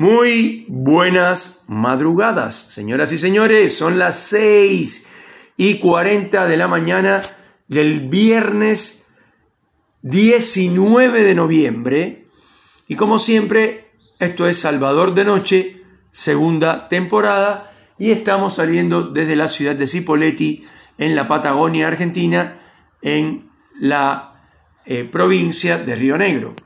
Muy buenas madrugadas, señoras y señores. Son las 6 y 40 de la mañana del viernes 19 de noviembre. Y como siempre, esto es Salvador de Noche, segunda temporada. Y estamos saliendo desde la ciudad de Cipolletti, en la Patagonia Argentina, en la eh, provincia de Río Negro.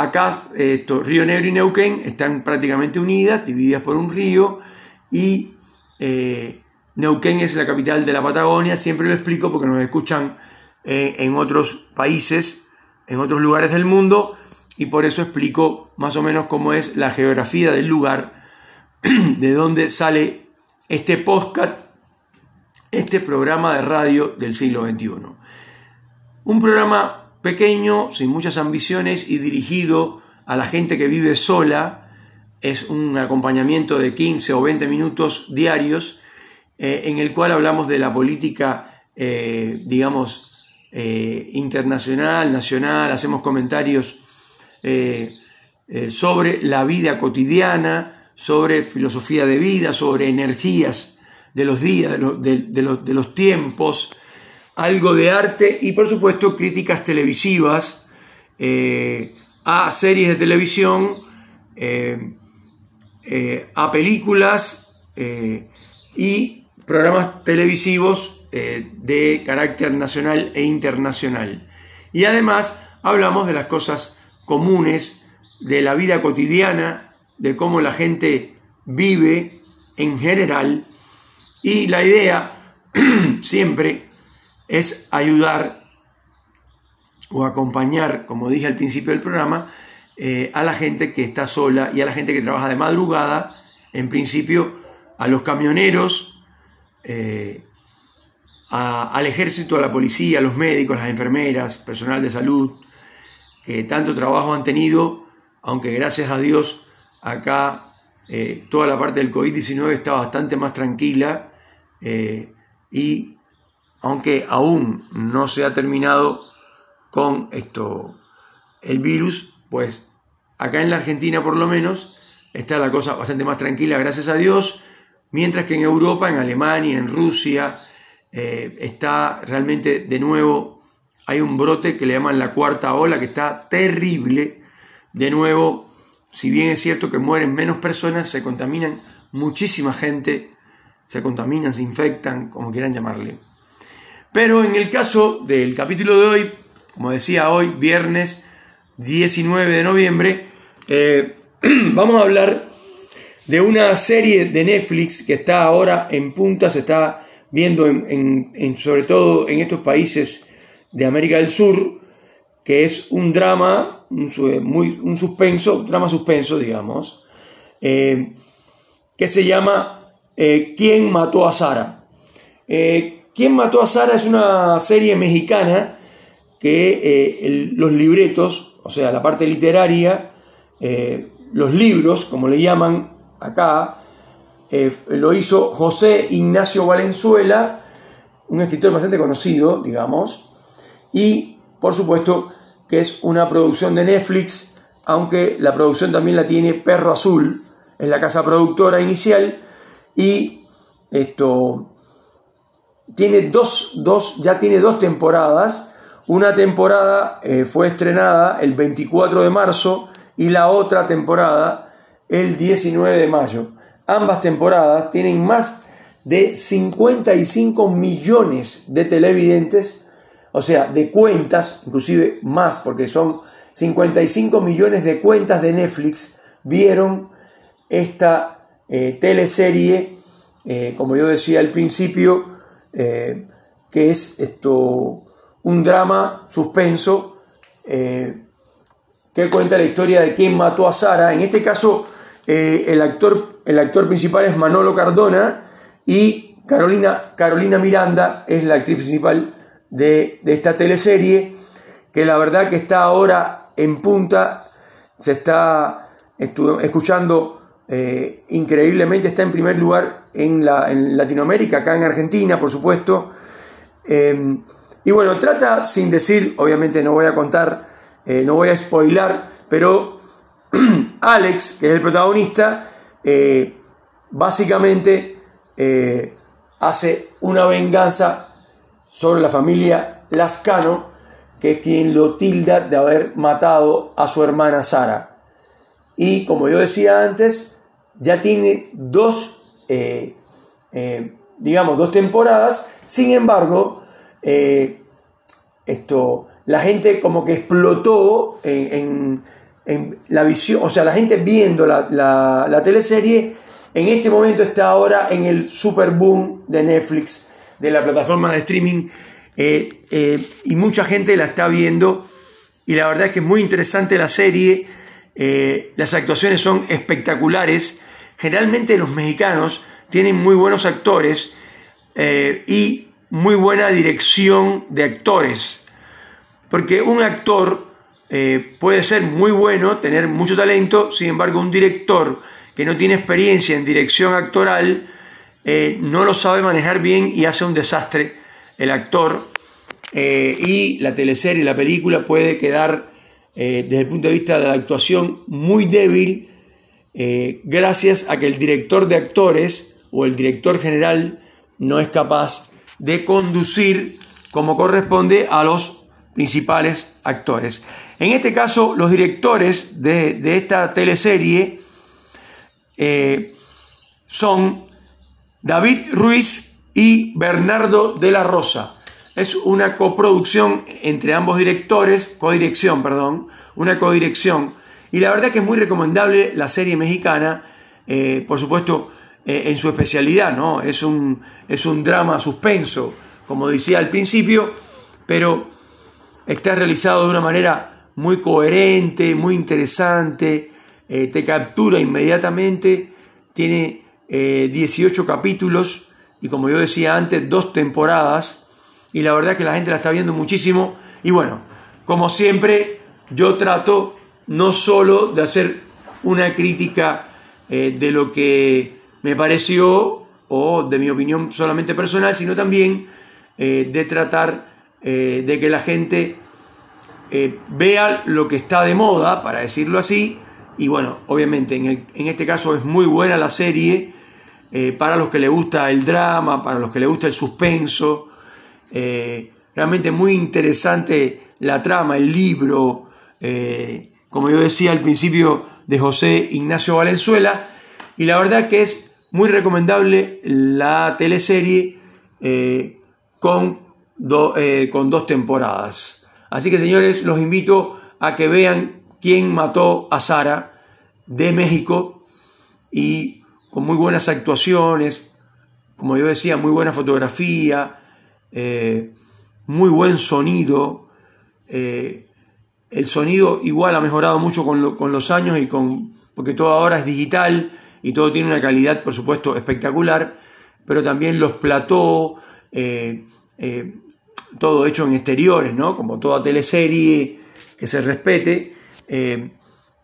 Acá esto, Río Negro y Neuquén están prácticamente unidas, divididas por un río, y eh, Neuquén es la capital de la Patagonia, siempre lo explico porque nos escuchan eh, en otros países, en otros lugares del mundo, y por eso explico más o menos cómo es la geografía del lugar, de dónde sale este podcast, este programa de radio del siglo XXI. Un programa pequeño, sin muchas ambiciones y dirigido a la gente que vive sola. Es un acompañamiento de 15 o 20 minutos diarios eh, en el cual hablamos de la política, eh, digamos, eh, internacional, nacional, hacemos comentarios sobre la vida cotidiana, sobre filosofía de vida, sobre energías de los días, de los, de los tiempos, algo de arte y por supuesto críticas televisivas eh, a series de televisión, eh, eh, a películas y programas televisivos de carácter nacional e internacional. Y además hablamos de las cosas comunes, de la vida cotidiana, de cómo la gente vive en general y la idea siempre es ayudar o acompañar, como dije al principio del programa, eh, a la gente que está sola y a la gente que trabaja de madrugada, en principio a los camioneros, eh, al ejército, a la policía, a los médicos, las enfermeras, personal de salud, que tanto trabajo han tenido, aunque gracias a Dios acá eh, toda la parte del COVID-19 está bastante más tranquila y aunque aún no se ha terminado con esto el virus, pues acá en la Argentina por lo menos está la cosa bastante más tranquila, gracias a Dios, mientras que en Europa, en Alemania, en Rusia, eh, está realmente de nuevo, hay un brote que le llaman la cuarta ola, que está terrible. De nuevo, si bien es cierto que mueren menos personas, se contaminan muchísima gente, se contaminan, se infectan, como quieran llamarle. Pero en el caso del capítulo de hoy, como decía hoy, viernes 19 de noviembre, eh, vamos a hablar de una serie de Netflix que está ahora en punta, se está viendo en, sobre todo en estos países de América del Sur, que es un drama, un, muy, un suspenso, drama suspenso, digamos, eh, que se llama eh, ¿Quién mató a Sara? ¿Quién mató a Sara? Es una serie mexicana que eh, los libretos, o sea, la parte literaria, eh, los libros, como le llaman acá, eh, lo hizo José Ignacio Valenzuela, un escritor bastante conocido, digamos, y por supuesto que es una producción de Netflix, aunque la producción también la tiene Perro Azul, es la casa productora inicial, y esto tiene dos, dos, ya tiene dos temporadas. Una temporada eh, fue estrenada el 24 de marzo y la otra temporada el 19 de mayo. Ambas temporadas tienen más de 55 millones de televidentes, o sea, de cuentas, inclusive más, porque son 55 millones de cuentas de Netflix vieron esta eh, teleserie, eh, como yo decía al principio, eh, que es esto, un drama suspenso eh, que cuenta la historia de quién mató a Sara. En este caso, eh, el, actor, el actor principal es Manolo Cardona y Carolina, Carolina Miranda es la actriz principal de, esta teleserie, que la verdad que está ahora en punta, se está escuchando increíblemente, está en primer lugar en, la, en Latinoamérica, acá en Argentina, por supuesto. Eh, y bueno, trata sin decir, obviamente no voy a contar, eh, no voy a spoilar, pero Alex, que es el protagonista, eh, básicamente eh, hace una venganza sobre la familia Lascano, que es quien lo tilda de haber matado a su hermana Sara. Y como yo decía antes, ya tiene dos, eh, digamos, dos temporadas. Sin embargo, esto, la gente como que explotó en en la visión, o sea, la gente viendo la, teleserie, en este momento está ahora en el super boom de Netflix, de la plataforma de streaming, eh, eh, y mucha gente la está viendo, y la verdad es que es muy interesante la serie, eh, las actuaciones son espectaculares, generalmente los mexicanos tienen muy buenos actores y muy buena dirección de actores, porque un actor eh, puede ser muy bueno, tener mucho talento, sin embargo un director que no tiene experiencia en dirección actoral eh, no lo sabe manejar bien y hace un desastre el actor eh, y la teleserie, la película puede quedar desde el punto de vista de la actuación muy débil gracias a que el director de actores o el director general no es capaz de conducir como corresponde a los principales actores. En este caso, los directores de, esta teleserie eh, son David Ruiz y Bernardo de la Rosa. Es una coproducción entre ambos directores, codirección, perdón, una codirección. Y la verdad que es muy recomendable la serie mexicana, eh, por supuesto, eh, en su especialidad, ¿no? Es un, es un drama suspenso, como decía al principio, pero está realizado de una manera muy coherente, muy interesante, eh, te captura inmediatamente, tiene 18 eh, capítulos y como yo decía antes, dos temporadas y la verdad que la gente la está viendo muchísimo y bueno, como siempre, yo trato no solo de hacer una crítica eh, de lo que me pareció o de mi opinión solamente personal, sino también de tratar eh, de que la gente eh, vea lo que está de moda, para decirlo así, y bueno, obviamente en, este caso es muy buena la serie, eh, para los que le gusta el drama, para los que le gusta el suspenso, realmente muy interesante la trama, el libro, como yo decía al principio, de José Ignacio Valenzuela, y la verdad que es muy recomendable la teleserie con eh, con dos temporadas. Así que señores, los invito a que vean quién mató a Sara de México y con muy buenas actuaciones, como yo decía, muy buena fotografía, eh, muy buen sonido. Eh, el sonido igual ha mejorado mucho con, los años y con porque todo ahora es digital y todo tiene una calidad, por supuesto, espectacular, pero también los plató, todo hecho en exteriores, ¿no? Como toda teleserie que se respete, eh,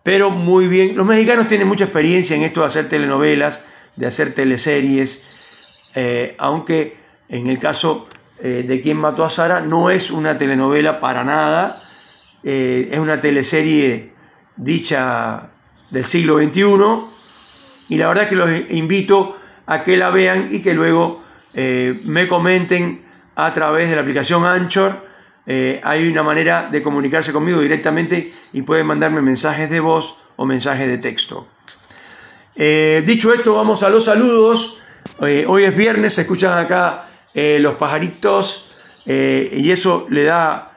pero muy bien. Los mexicanos tienen mucha experiencia en esto de hacer telenovelas, de hacer teleseries, eh, aunque en el caso eh, de Quien mató a Sara no es una telenovela para nada, es una teleserie dicha del siglo XXI y la verdad que los invito a que la vean y que luego me comenten a través de la aplicación Anchor. Eh, hay una manera de comunicarse conmigo directamente y pueden mandarme mensajes de voz o mensajes de texto. Eh, dicho esto, vamos a los saludos. Eh, hoy es viernes, se escuchan acá los pajaritos y eso le da,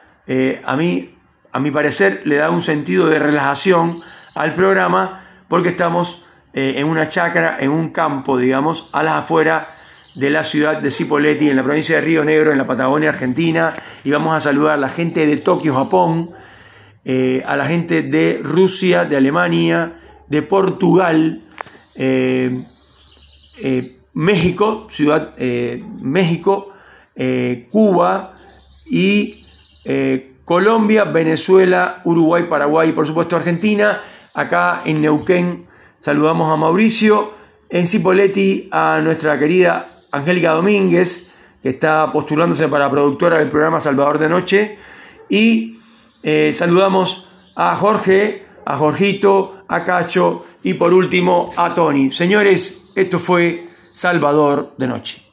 a mí, a mi parecer, le da un sentido de relajación al programa porque estamos en una chacra, en un campo, digamos, a las afueras de la ciudad de Cipolletti, en la provincia de Río Negro, en la Patagonia Argentina, y vamos a saludar a la gente de Tokio, Japón, eh, a la gente de Rusia, de Alemania, de Portugal, eh, eh, México, Ciudad México, Cuba y Colombia, Venezuela, Uruguay, Paraguay y por supuesto Argentina. Acá en Neuquén saludamos a Mauricio, en Cipolletti a nuestra querida Angélica Domínguez, que está postulándose para productora del programa Salvador de Noche. Y eh, saludamos a Jorge, a Jorgito, a Cacho y por último a Tony. Señores, esto fue Salvador de Noche.